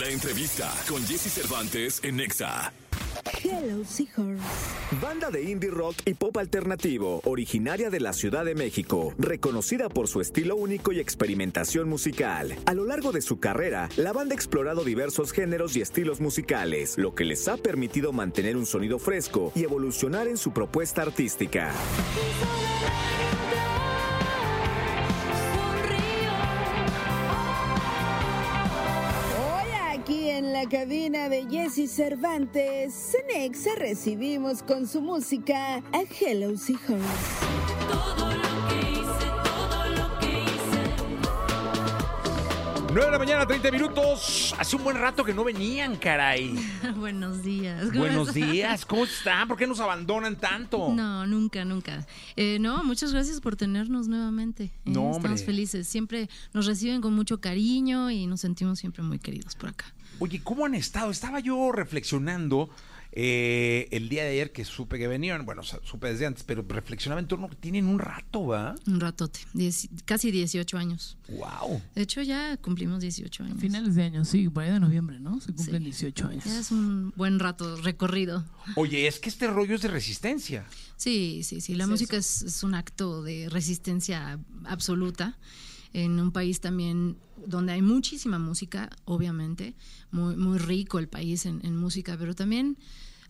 La entrevista con Jesse Cervantes en Nexa. Hello Seahorse. Banda de indie rock y pop alternativo, originaria de la Ciudad de México, reconocida por su estilo único y experimentación musical. A lo largo de su carrera, la banda ha explorado diversos géneros y estilos musicales, lo que les ha permitido mantener un sonido fresco y evolucionar en su propuesta artística. La cabina de Jesse Cervantes, en Exa recibimos con su música a Hello Seahorse. Todo lo que hice, todo lo que hice. 9 de la mañana, 30 minutos. Hace un buen rato que no venían, caray. Buenos días. ¿cómo Buenos estás? días, ¿cómo están? ¿Por qué nos abandonan tanto? No, nunca, nunca. Eh, no, muchas gracias por tenernos nuevamente. Eh, No, hombre. Estamos felices. Siempre nos reciben con mucho cariño y nos sentimos siempre muy queridos por acá. Oye, ¿cómo han estado? Estaba yo reflexionando eh, el día de ayer que supe que venían. Bueno, supe desde antes, pero reflexionaba en torno que tienen un rato, ¿va? Un ratote. casi 18 años. ¡Wow! De hecho, ya cumplimos 18 años. Finales de año, sí, por ahí de noviembre, ¿no? Se cumplen Sí. 18 años. Ya es un buen rato recorrido. Oye, es que este rollo es de resistencia. Sí, sí, sí. La Es música es, es un acto de resistencia absoluta en un país también donde hay muchísima música, obviamente, muy, muy rico el país en, en música, pero también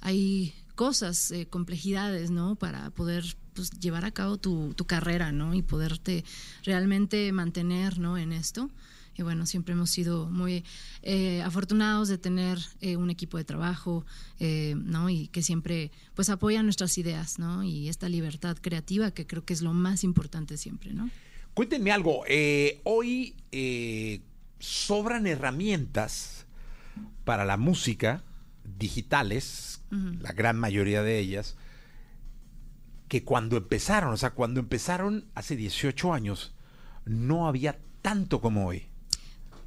hay cosas, eh, complejidades, ¿no? Para poder pues, llevar a cabo tu, tu carrera, ¿no? Y poderte realmente mantener, ¿no? En esto. Y bueno, siempre hemos sido muy eh, afortunados de tener eh, un equipo de trabajo, eh, ¿no? Y que siempre, pues, apoya nuestras ideas, ¿no? Y esta libertad creativa que creo que es lo más importante siempre, ¿no? Cuéntenme algo. eh, hoy eh, sobran herramientas para la música digitales, la gran mayoría de ellas, que cuando empezaron, o sea, cuando empezaron hace 18 años, no había tanto como hoy.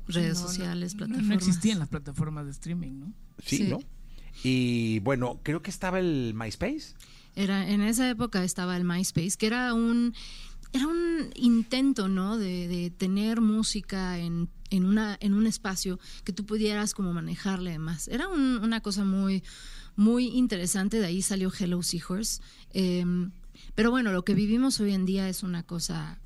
Redes no, sociales, no, plataformas. No existían las plataformas de streaming, ¿no? Sí, Sí. ¿no? Y bueno, creo que estaba el MySpace. Era, en esa época estaba el MySpace, que era un, era un intento, ¿no? De, de tener música en, en, una, en un espacio que tú pudieras como manejarle además. Era un- una cosa muy, muy interesante, de ahí salió Hello Seahorse. Em, pero bueno, lo que vivimos hoy en día es una cosa,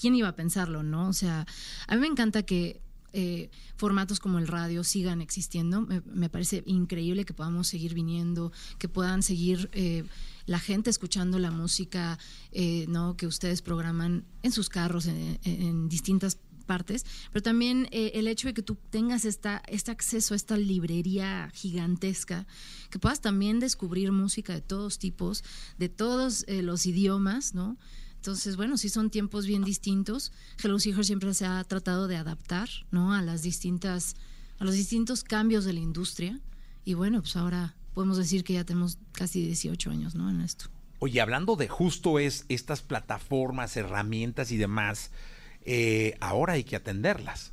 ¿quién iba a pensarlo, no? O sea, a mí me encanta que eh, formatos como el radio sigan existiendo. Me, parece increíble que podamos seguir viniendo, que puedan seguir eh, la gente escuchando la música eh, ¿no? que ustedes programan en sus carros, en, en distintas partes, pero también eh, el hecho de que tú tengas esta, este acceso a esta librería gigantesca, que puedas también descubrir música de todos tipos, de todos eh, los idiomas, ¿no? Entonces, bueno, sí son tiempos bien distintos. Hello Seahorse siempre se ha tratado de adaptar, ¿no? A las distintas, a los distintos cambios de la industria. Y bueno, pues ahora podemos decir que ya tenemos casi 18 años, ¿no? En esto. Oye, hablando de justo es estas plataformas, herramientas y demás, eh, ahora hay que atenderlas.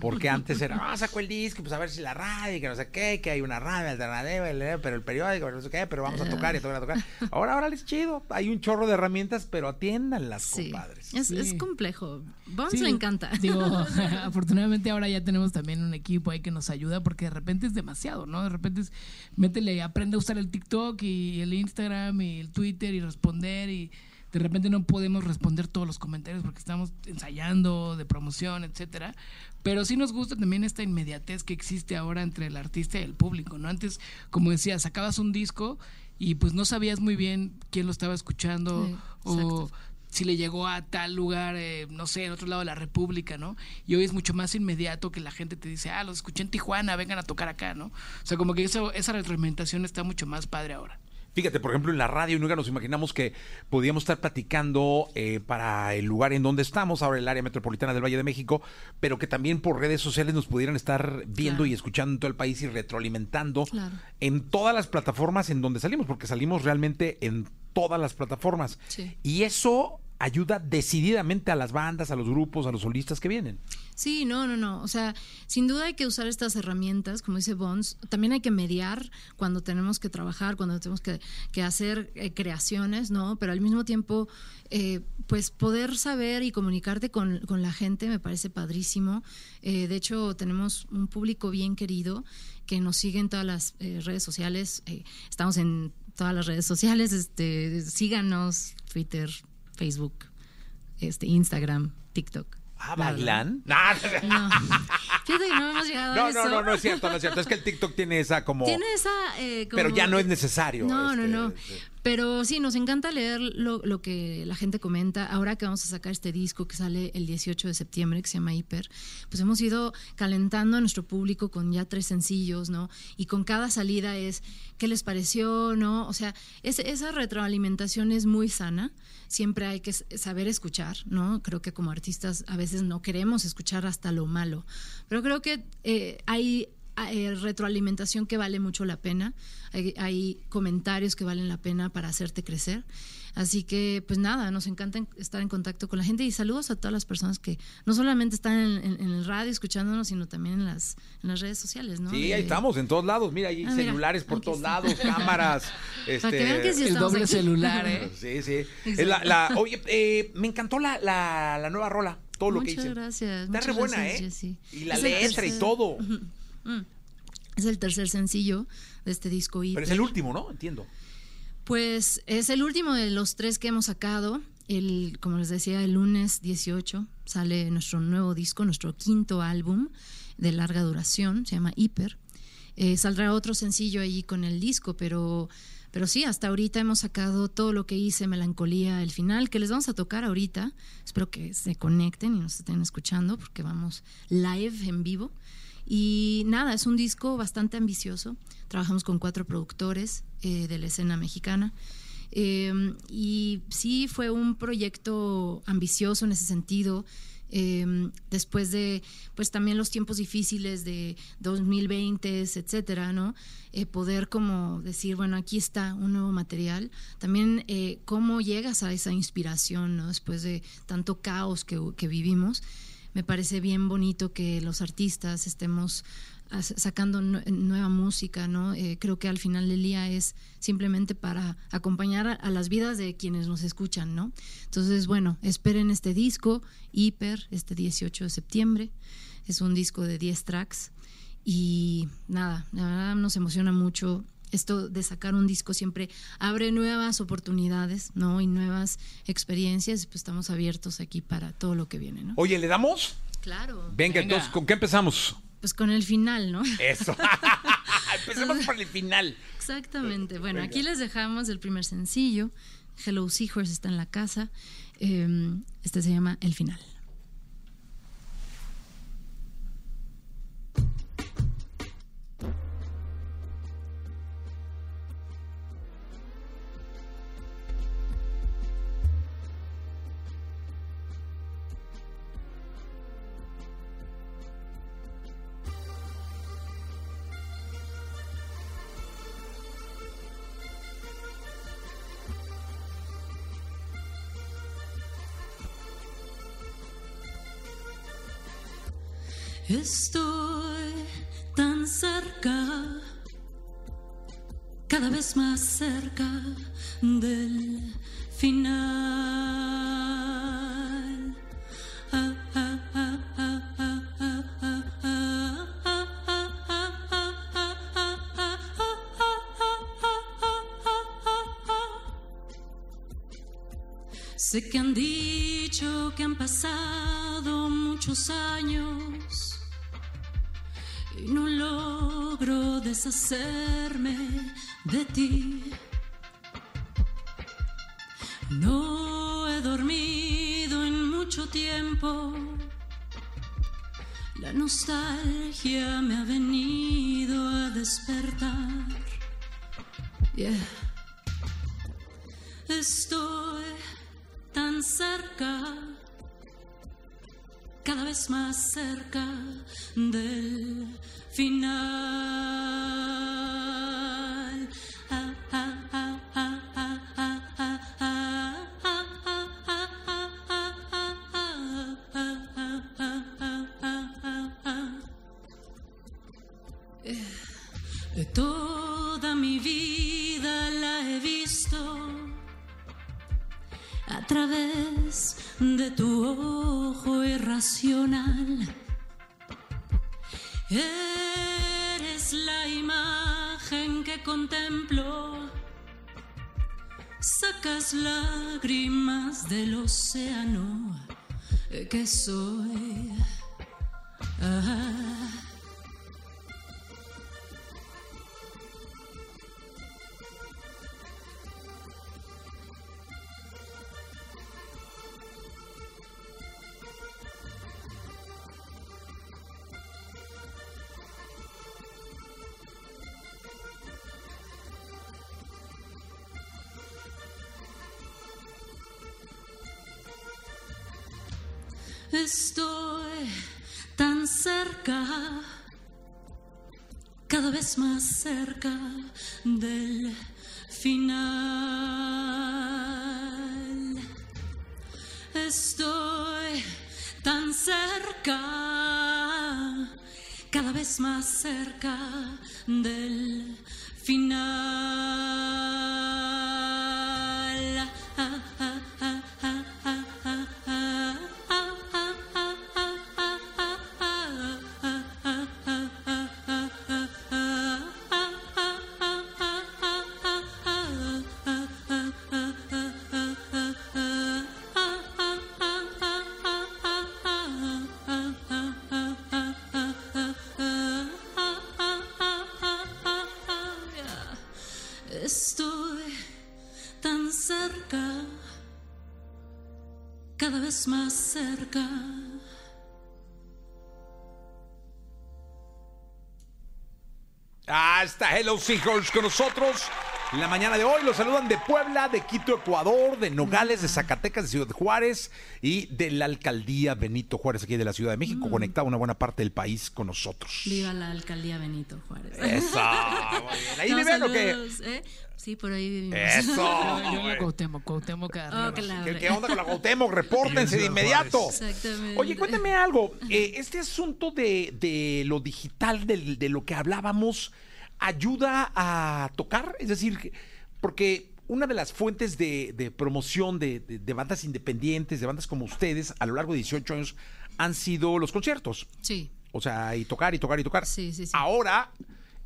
Porque antes era, ah, saco el disco, pues a ver si la radio, que no sé qué, que hay una radio alternativa, pero el periódico, no sé qué, pero vamos a tocar y a tocar, a tocar. Ahora, ahora es chido, hay un chorro de herramientas, pero atiéndanlas, Sí, compadres. es, Sí. es complejo. Vamos, Sí, le encanta. Digo, afortunadamente ahora ya tenemos también un equipo ahí que nos ayuda porque de repente es demasiado, ¿no? De repente es, métele, aprende a usar el TikTok y el Instagram y el Twitter y responder y de repente no podemos responder todos los comentarios porque estamos ensayando de promoción, etcétera. Pero sí nos gusta también esta inmediatez que existe ahora entre el artista y el público, ¿no? Antes, como decía, sacabas un disco y pues no sabías muy bien quién lo estaba escuchando Sí, o si le llegó a tal lugar, eh, no sé, en otro lado de la República, ¿no? Y hoy es mucho más inmediato que la gente te dice, ah, los escuché en Tijuana, vengan a tocar acá, ¿no? O sea, como que eso, esa retroalimentación está mucho más padre ahora. Fíjate, por ejemplo, en la radio nunca nos imaginamos que podíamos estar platicando eh, para el lugar en donde estamos, ahora el área metropolitana del Valle de México, pero que también por redes sociales nos pudieran estar viendo Claro. y escuchando en todo el país y retroalimentando Claro. en todas las plataformas en donde salimos, porque salimos realmente en todas las plataformas. Sí. Y eso ayuda decididamente a las bandas, a los grupos, a los solistas que vienen. Sí, no, no, no. O sea, sin duda hay que usar estas herramientas, como dice Bones. También hay que mediar cuando tenemos que trabajar, cuando tenemos que, que hacer eh, creaciones, ¿no? Pero al mismo tiempo, eh, pues poder saber y comunicarte con, con la gente me parece padrísimo. Eh, de hecho, tenemos un público bien querido que nos sigue en todas las eh, redes sociales. Eh, estamos en todas las redes sociales. Este, síganos, Twitter, Facebook, este, Instagram, TikTok. Ah. ¿bailan? No, No. Fíjate que no hemos llegado a no, eso. no, no, no es cierto, no es cierto. Es que el TikTok tiene esa como... Tiene esa. eh, como- Pero ya no es necesario. No, no, este, no. este. Pero sí, nos encanta leer lo, lo que la gente comenta. Ahora que vamos a sacar este disco que sale el 18 de septiembre, que se llama Hiper, pues hemos ido calentando a nuestro público con ya tres sencillos, ¿no? Y con cada salida es, ¿qué les pareció, no? O sea, es- esa retroalimentación es muy sana. Siempre hay que saber escuchar, ¿no? Creo que como artistas a veces no queremos escuchar hasta lo malo. Pero creo que eh, hay eh, retroalimentación que vale mucho la pena, hay, hay comentarios que valen la pena para hacerte crecer. Así que, pues nada, nos encanta en- estar en contacto con la gente y saludos a todas las personas que no solamente están en, en- en el radio escuchándonos, sino también en las, en las redes sociales, ¿no? Sí, De- ahí estamos, en todos lados. Mira, hay Ah, mira, celulares por aquí todos está. lados, cámaras. Para este, que vean que sí El doble aquí. celular, ¿eh? Sí, sí. La- la- oye, eh, me encantó la, la, la nueva rola, todo lo que Muchas hice. gracias. Está muchas re buena, gracias, ¿eh? Jessy. Y la Es letra y tercer- Es el tercer sencillo de este disco. Pero es Hiper. el último, ¿no? Entiendo. Pues es el último de los tres que hemos sacado. El, como les decía, el lunes 18 sale nuestro nuevo disco, nuestro quinto álbum de larga duración, se llama Hiper. Eh, saldrá otro sencillo ahí con el disco, pero, pero sí, hasta ahorita hemos sacado todo lo que hice, Melancolía, el final, que les vamos a tocar ahorita. Espero que se conecten y nos estén escuchando porque vamos live en vivo. Y nada, es un disco bastante ambicioso. Trabajamos con cuatro productores eh, de la escena mexicana. Eh, y sí fue un proyecto ambicioso en ese sentido. eh, después de, pues también los tiempos difíciles de 2020, etcétera, ¿no? Eh, poder como decir, bueno, aquí está un nuevo material. También eh, cómo llegas a esa inspiración, ¿no? Después de tanto caos que vivimos me parece bien bonito que los artistas estemos sacando nue- nueva música, ¿no? Eh, creo que al final del día es simplemente para acompañar a, a las vidas de quienes nos escuchan, ¿no? Entonces, bueno, esperen este disco, Hiper, este 18 de septiembre. Es un disco de 10 tracks y nada, la verdad nos emociona mucho. Esto de sacar un disco siempre abre nuevas oportunidades, ¿no? Y nuevas experiencias. Pues estamos abiertos aquí para todo lo que viene, ¿no? Oye, ¿le damos? Claro. Venga, Venga. entonces, ¿con qué empezamos? Pues con el final, ¿no? Eso. Empecemos por el final. Exactamente. Bueno, aquí les dejamos el primer sencillo. Hello Seahorse está en la casa. Eh, este se llama El final. Estoy tan cerca, cada vez más cerca del final. Sé que han dicho que han pasado muchos años deshacerme de ti. No he dormido en mucho tiempo. La nostalgia me ha venido a despertar. Yeah. Estoy tan cerca, cada vez más cerca del final. Toda mi vida la he visto a través de tu ojo irracional Eres la imagen que contemplo. Sacas lágrimas del océano que soy. Ah. Final. Estoy tan cerca, cada vez más cerca del final. Está Hello Seahorse con nosotros. En la mañana de hoy los saludan de Puebla, de Quito, Ecuador, de Nogales, de Zacatecas, de Ciudad Juárez y de la alcaldía Benito Juárez, aquí de la Ciudad de México, conectado una buena parte del país con nosotros. Viva la alcaldía Benito Juárez. Eso, muy bien. ¿Ahí No, viven o qué? saludos, ¿eh? Sí, por ahí vivimos. Eso. Yo, la. Cuauhtémoc. Oh, claro. ¿Qué, qué onda con la Cuauhtémoc? Repórtense de inmediato. Exactamente. Oye, cuéntame algo. Eh, este asunto de, de lo digital, de, lo que hablábamos, ayuda a tocar? Es decir, porque una de las fuentes de, de promoción de, de- de bandas independientes, de bandas como ustedes, a lo largo de 18 años, han sido los conciertos. Sí. O sea, y tocar, y tocar, y tocar. Sí, sí, sí. Ahora,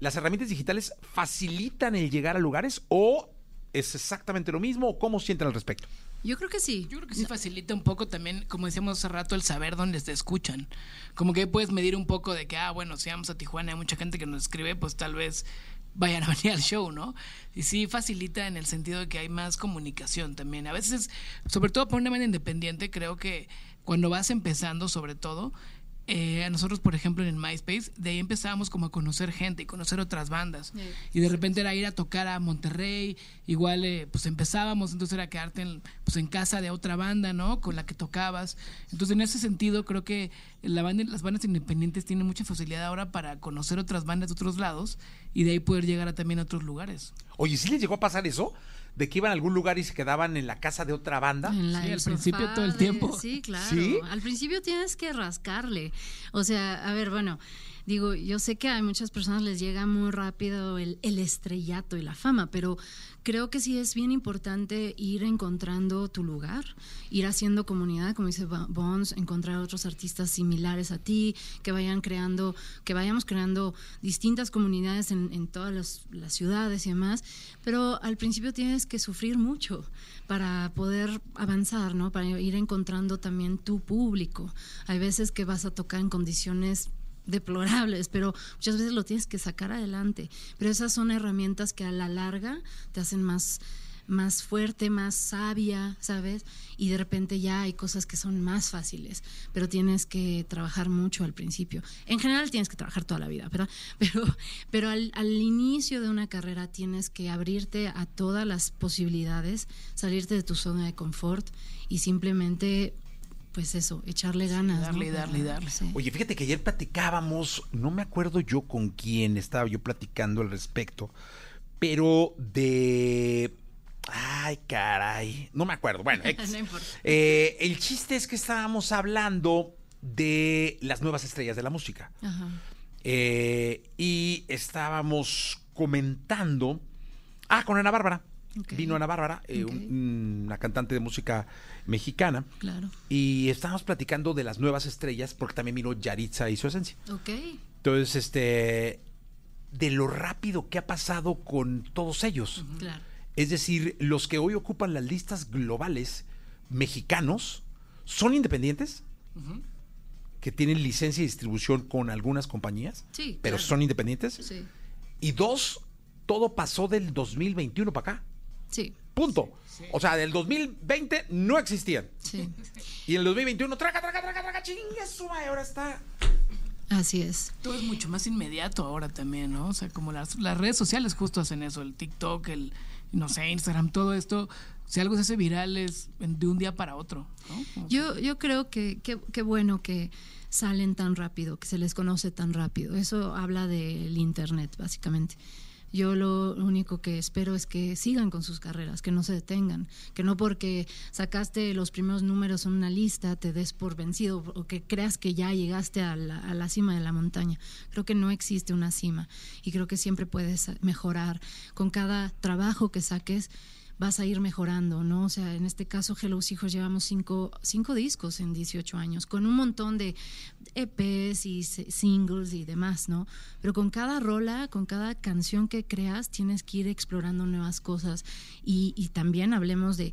¿las herramientas digitales facilitan el llegar a lugares o es exactamente lo mismo? ¿O cómo sienten al respecto? Yo creo que sí. Yo creo que sí facilita un poco también, como decíamos hace rato, el saber dónde te escuchan. Como que puedes medir un poco de que, ah, bueno, si vamos a Tijuana, hay mucha gente que nos escribe, pues tal vez vayan a venir al show, ¿no? Y sí facilita en el sentido de que hay más comunicación también. A veces, sobre todo por una banda independiente, creo que cuando vas empezando, sobre todo, eh, a nosotros, por ejemplo, en el MySpace, de ahí empezábamos como a conocer gente y conocer otras bandas. Y de repente era ir a tocar a Monterrey, igual eh, pues empezábamos, entonces era quedarte en, pues en casa de otra banda, ¿no? Con la que tocabas. Entonces en ese sentido creo que la banda, las bandas independientes tienen mucha facilidad ahora para conocer otras bandas de otros lados y de ahí poder llegar a también a otros lugares. Oye, ¿sí les llegó a pasar eso? ¿De que iban a algún lugar y se quedaban en la casa de otra banda? En la- Sí, al principio todo el tiempo. Sí, claro. ¿Sí? Al principio tienes que rascarle. O sea, a ver, bueno, digo, yo sé que a muchas personas les llega muy rápido el, el estrellato y la fama, pero creo que sí es bien importante ir encontrando tu lugar, ir haciendo comunidad, como dice Bo- Bones, encontrar otros artistas similares a ti, que vayan creando, que vayamos creando distintas comunidades en, en todas las, las ciudades y demás, pero al principio tienes que sufrir mucho para poder avanzar, ¿no? Para ir encontrando también tu público. Hay veces que vas a tocar en condiciones deplorables, pero muchas veces lo tienes que sacar adelante. Pero esas son herramientas que a la larga te hacen más más fuerte, más sabia, ¿sabes? Y de repente ya hay cosas que son más fáciles, pero tienes que trabajar mucho al principio. En general tienes que trabajar toda la vida, ¿verdad? Pero, pero al, al inicio de una carrera tienes que abrirte a todas las posibilidades, salirte de tu zona de confort y simplemente, pues eso, echarle ganas. ¿no? darle y darle darle. sí. Oye, fíjate que ayer platicábamos, no me acuerdo yo con quién estaba yo platicando al respecto, pero de... Ay, caray, no me acuerdo. Bueno, X. No importa. Eh, el chiste es que estábamos hablando de las nuevas estrellas de la música. Ajá. Eh, y estábamos comentando. Ah, con Ana Bárbara. Vino Ana Bárbara, eh, un- una cantante de música mexicana. Claro. Y estábamos platicando de las nuevas estrellas, porque también vino Yaritza y su esencia. Ok. Entonces, este. De lo rápido que ha pasado con todos ellos. Claro. Es decir, los que hoy ocupan las listas globales mexicanos son independientes, que tienen licencia y distribución con algunas compañías, Sí, pero claro. son independientes. Sí. Y dos, todo pasó del 2021 para acá. Sí. Punto. O sea, del 2020 no existían. Sí. Y en el 2021, traca, traca, traca, traca, chingue su madre, ahora está. Así es. Todo es mucho más inmediato ahora también, ¿no? O sea, como las, las redes sociales justo hacen eso, el TikTok, el, no sé, Instagram, todo esto, si algo se hace viral es de un día para otro, ¿no? Yo, yo creo que que- qué bueno que salen tan rápido, que se les conoce tan rápido. Eso habla del Internet, básicamente. Yo lo único que espero es que sigan con sus carreras, que no se detengan, que no porque sacaste los primeros números en una lista te des por vencido o que creas que ya llegaste a la, a la cima de la montaña. Creo que no existe una cima y creo que siempre puedes mejorar. Con cada trabajo que saques, vas a ir mejorando, ¿no? O sea, en este caso, Hello Hijos llevamos cinco, cinco discos en 18 años, con un montón de EPs y singles y demás, ¿no? Pero con cada rola, con cada canción que creas, tienes que ir explorando nuevas cosas. Y, y también hablemos de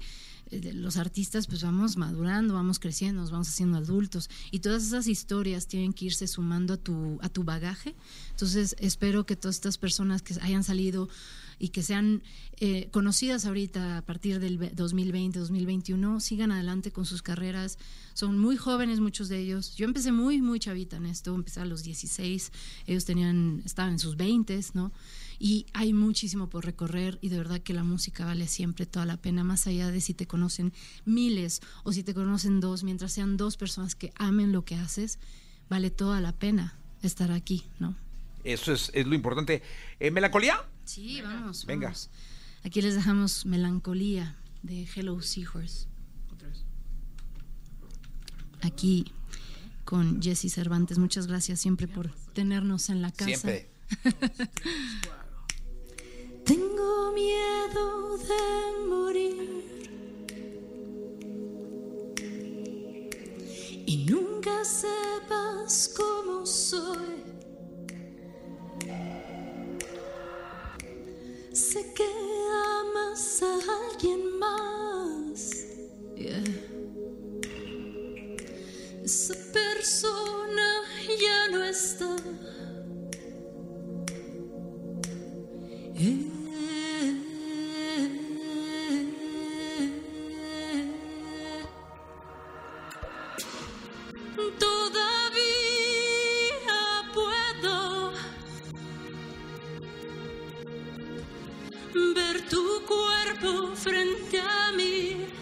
los artistas, pues vamos madurando, vamos creciendo, nos vamos haciendo adultos. Y todas esas historias tienen que irse sumando a tu, a tu bagaje. Entonces, espero que todas estas personas que hayan salido y que sean eh, conocidas ahorita a partir del ve- 2020, 2021, sigan adelante con sus carreras. Son muy jóvenes muchos de ellos. Yo empecé muy, muy chavita en esto, empecé a los 16, ellos tenían, estaban en sus 20, ¿no? Y hay muchísimo por recorrer y de verdad que la música vale siempre toda la pena, más allá de si te conocen miles o si te conocen dos, mientras sean dos personas que amen lo que haces, vale toda la pena estar aquí, ¿no? Eso es, es lo importante. Eh, ¿Melancolía? Sí, vamos, venga. vamos. Aquí les dejamos Melancolía de Hello Seahorse. Aquí con Jesse Cervantes. Muchas gracias siempre por tenernos en la casa. Siempre. Tengo miedo de morir y nunca sepas cómo soy. Sé que ver tu cuerpo frente a mí.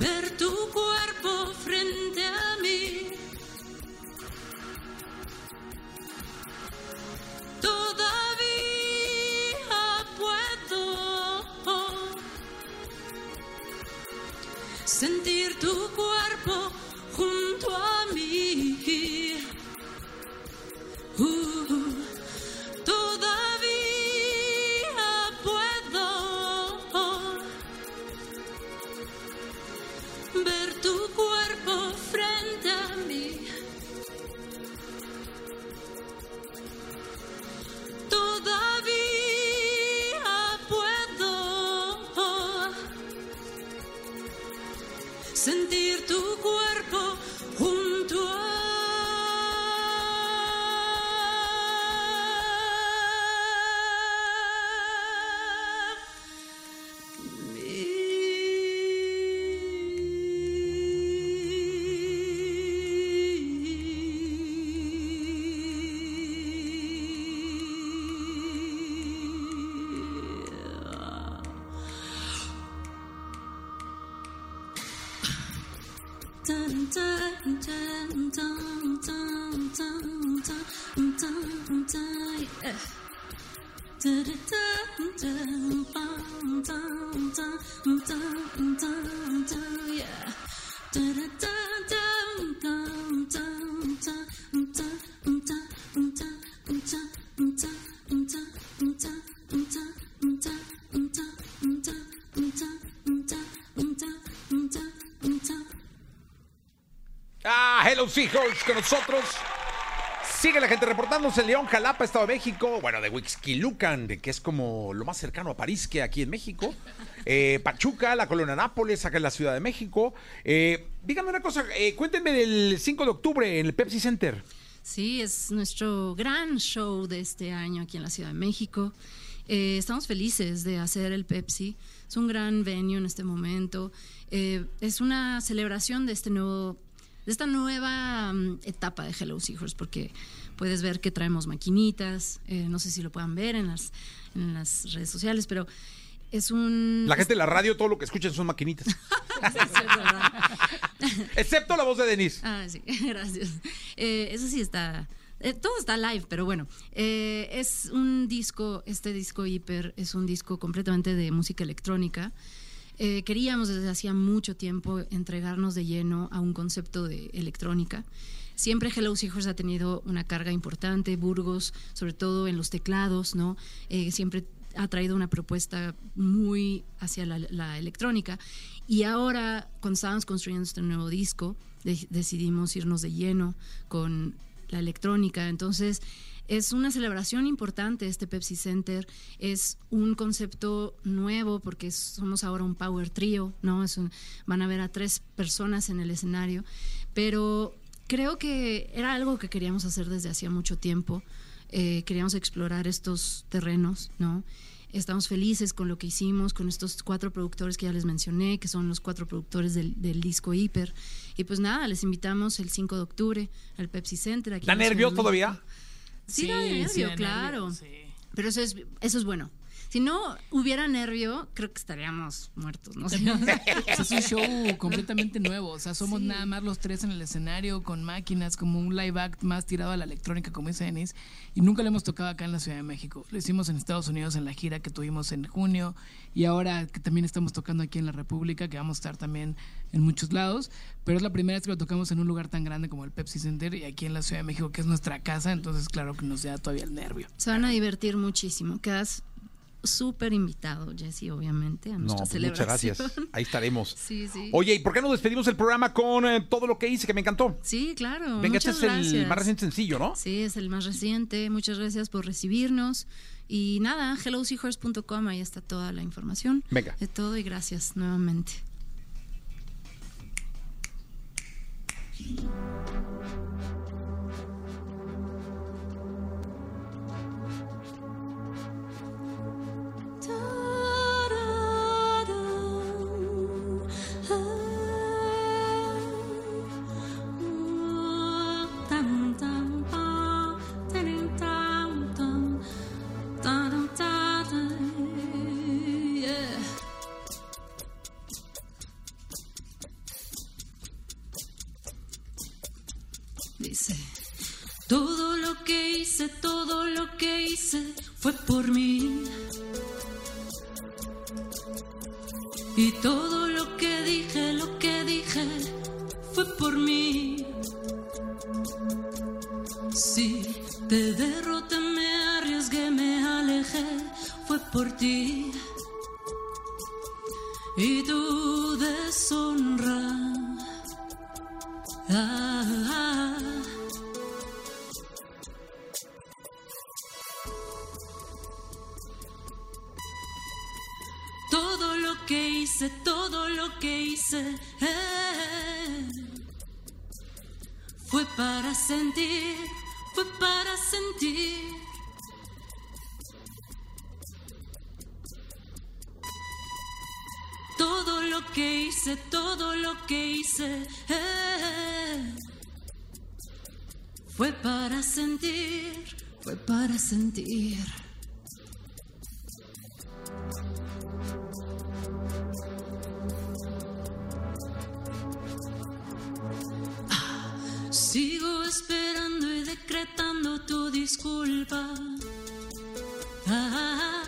Bertu tu. Hello Seahawks con nosotros. Sigue la gente reportándose en León, Jalapa, Estado de México. Bueno, de Huixquilucan, de que es como lo más cercano a París que aquí en México. Eh, Pachuca, la colonia Nápoles, acá en la Ciudad de México. Eh, díganme una cosa, eh, cuéntenme del 5 de octubre en el Pepsi Center. Sí, es nuestro gran show de este año aquí en la Ciudad de México. Eh, estamos felices de hacer el Pepsi. Es un gran venue en este momento. Eh, es una celebración de este nuevo, de esta nueva mm, etapa de Hello Seahorse, porque puedes ver que traemos maquinitas. eh, no sé si lo puedan ver en las, en las redes sociales, pero es un. La gente de la radio, todo lo que escuchan son maquinitas. Sí, es verdad. Excepto la voz de Denise. Ah, sí, gracias. Eh, eso sí está. eh, todo está live, pero bueno. eh, es un disco, este disco hiper, es un disco completamente de música electrónica. Eh, queríamos desde hacía mucho tiempo entregarnos de lleno a un concepto de electrónica. Siempre Hello Seahorse ha tenido una carga importante, Burgos, sobre todo en los teclados, ¿no? Eh, siempre ha traído una propuesta muy hacia la, electrónica. Y ahora, cuando estábamos construyendo este nuevo disco, de- decidimos irnos de lleno con la electrónica. Entonces, es una celebración importante este Pepsi Center. Es un concepto nuevo porque somos ahora un power trio, ¿no? Es un- van a ver a tres personas en el escenario. Pero creo que era algo que queríamos hacer desde hacía mucho tiempo. Eh, queríamos explorar estos terrenos, ¿no? Estamos felices con lo que hicimos, con estos cuatro productores que ya les mencioné, que son los cuatro productores del, del disco Hiper. Y pues nada, les invitamos el 5 de octubre al Pepsi Center. Aquí ¿Da en la Ciudad de nervios México. todavía? Sí, da nervio, da claro. nervio, sí. Pero eso es, eso es bueno. Si no hubiera nervio, creo que estaríamos muertos, ¿no? O sea, es un show completamente nuevo. O sea, somos nada más los tres en el escenario con máquinas, como un live act más tirado a la electrónica, como dice Denise. Y nunca lo hemos tocado acá en la Ciudad de México. Lo hicimos en Estados Unidos en la gira que tuvimos en junio. Y ahora que también estamos tocando aquí en la República, que vamos a estar también en muchos lados. Pero es la primera vez que lo tocamos en un lugar tan grande como el Pepsi Center y aquí en la Ciudad de México, que es nuestra casa. Entonces, claro que nos da todavía el nervio. Se van a divertir muchísimo. Quedas súper invitado, Jesse, obviamente, a No, nuestra pues muchas gracias. Ahí estaremos. Sí, sí. Oye, ¿y por qué no despedimos el programa con eh, todo lo que hice que me encantó? Sí, claro. Venga, este es el más reciente sencillo, ¿no? Sí, es el más reciente. Muchas gracias por recibirnos. Y nada, helloseahorse.com, ahí está toda la información. Venga. De todo y gracias nuevamente. Mí. Y todo lo que dije, lo que fue por mí. Si te derroté, me arriesgué, me alejé, fue por ti. Y tu para sentir, fue para sentir. Todo lo que hice, todo lo que hice eh, fue para sentir, fue para sentir. Disculpa. Ah,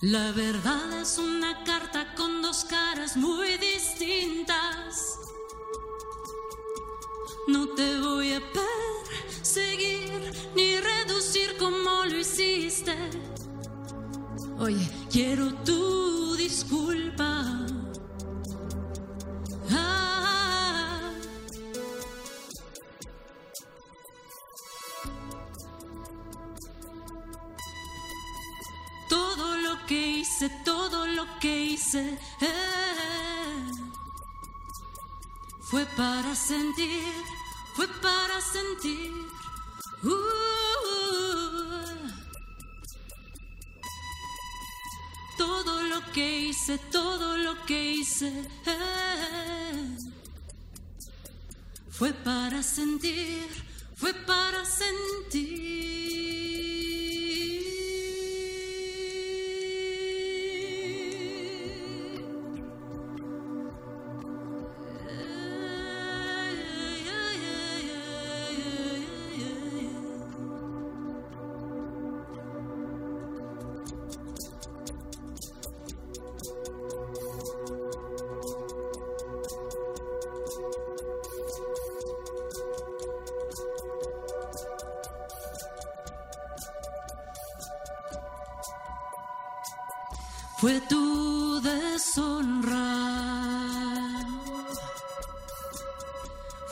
la verdad es una carta con dos caras muy distintas. No te voy a perseguir ni reducir como lo hiciste. Oye, quiero sentir, fue para sentir. Uh, todo lo que hice, todo lo que hice eh, fue para sentir, fue para sentir.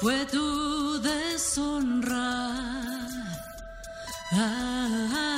Fue tu deshonra. Ah, ah,